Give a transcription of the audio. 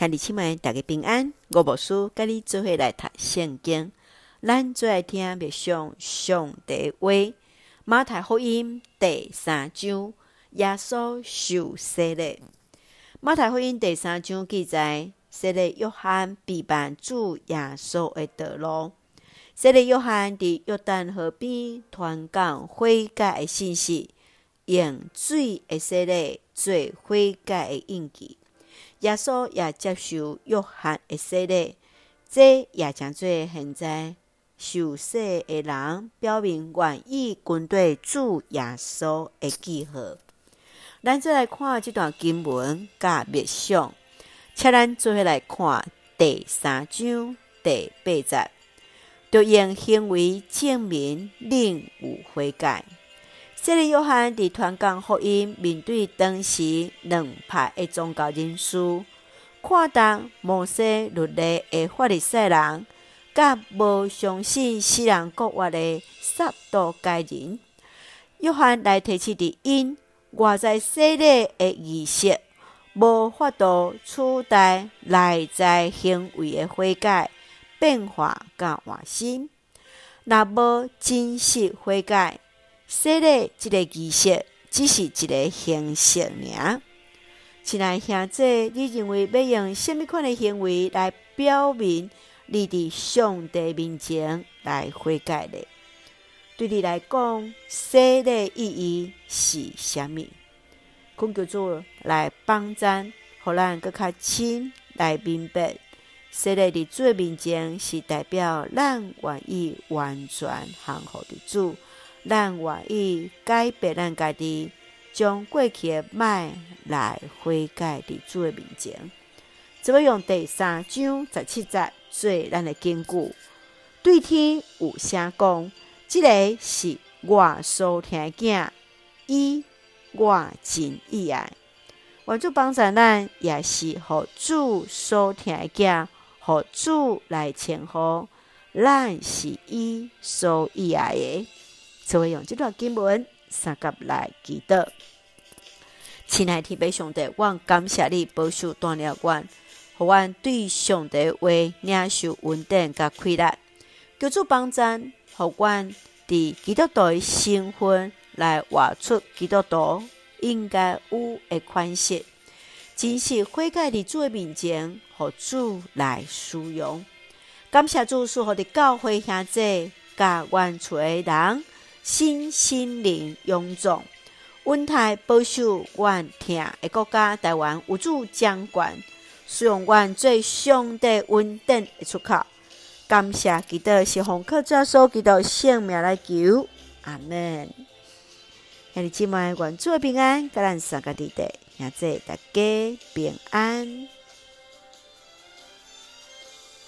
兄弟姊妹，大家平安。我无事，甲你做伙来读圣经。咱最爱听默上上帝话。马太福音第三章，耶稣受洗礼。马太福音第三章记载，洗礼约翰陪伴主耶稣的道路。洗礼约翰伫约旦河边传讲悔改的信息，用水的洗礼做悔改的印记。耶稣也接受约翰的洗礼，这也将做现在受洗的人表明愿意跟随主耶稣的记号。咱再来看这段经文甲默想，请咱做伙来看第三章第八节，着用行为证明领有悔改。这个约翰伫传讲福音，面对当时两派的宗教人士，看重摩西律例的法利赛人，甲无相信死人复活的撒都该人。约翰来提起伫因外在洗礼的仪式，无法度取代内在行为的悔改、变化甲换新，若无真实悔改。洗礼这个仪式只是一个形式尔。亲爱兄弟，你认为要用什么款的行为来表明你伫上帝面前来悔改呢？对你来讲，洗礼意义是什么？恳求主来帮咱，互咱更较亲来明白，洗礼伫主面前是代表咱愿意完全降服的主。咱愿意改变咱家己，将过去的歹来悔改伫主的面前。怎么用第三章十七节做咱的根据？对天有声讲，这个是我所听的囝，伊我真意爱。愿主帮助咱，也是互主所听的囝，互主来称呼，咱是伊所意爱的。就会用这段经文三甲来祈祷。亲爱的天父上帝，我感谢你保守锻炼我，互我对上帝话领受稳定甲快乐。求主帮助，互我伫基督徒的身份来活出基督徒应该有的款式，真实悔改伫主的面前，互主来使用。感谢主，所好的教会兄弟甲原厝的人。新心灵臃肿，稳台保守，愿听的国家台湾有主掌权，使用愿做上帝稳定的出口。感谢基督是奉靠耶稣基督性命来求，阿门。兄弟姊妹，愿主的平安，甲咱三个弟弟，也祝大家平安。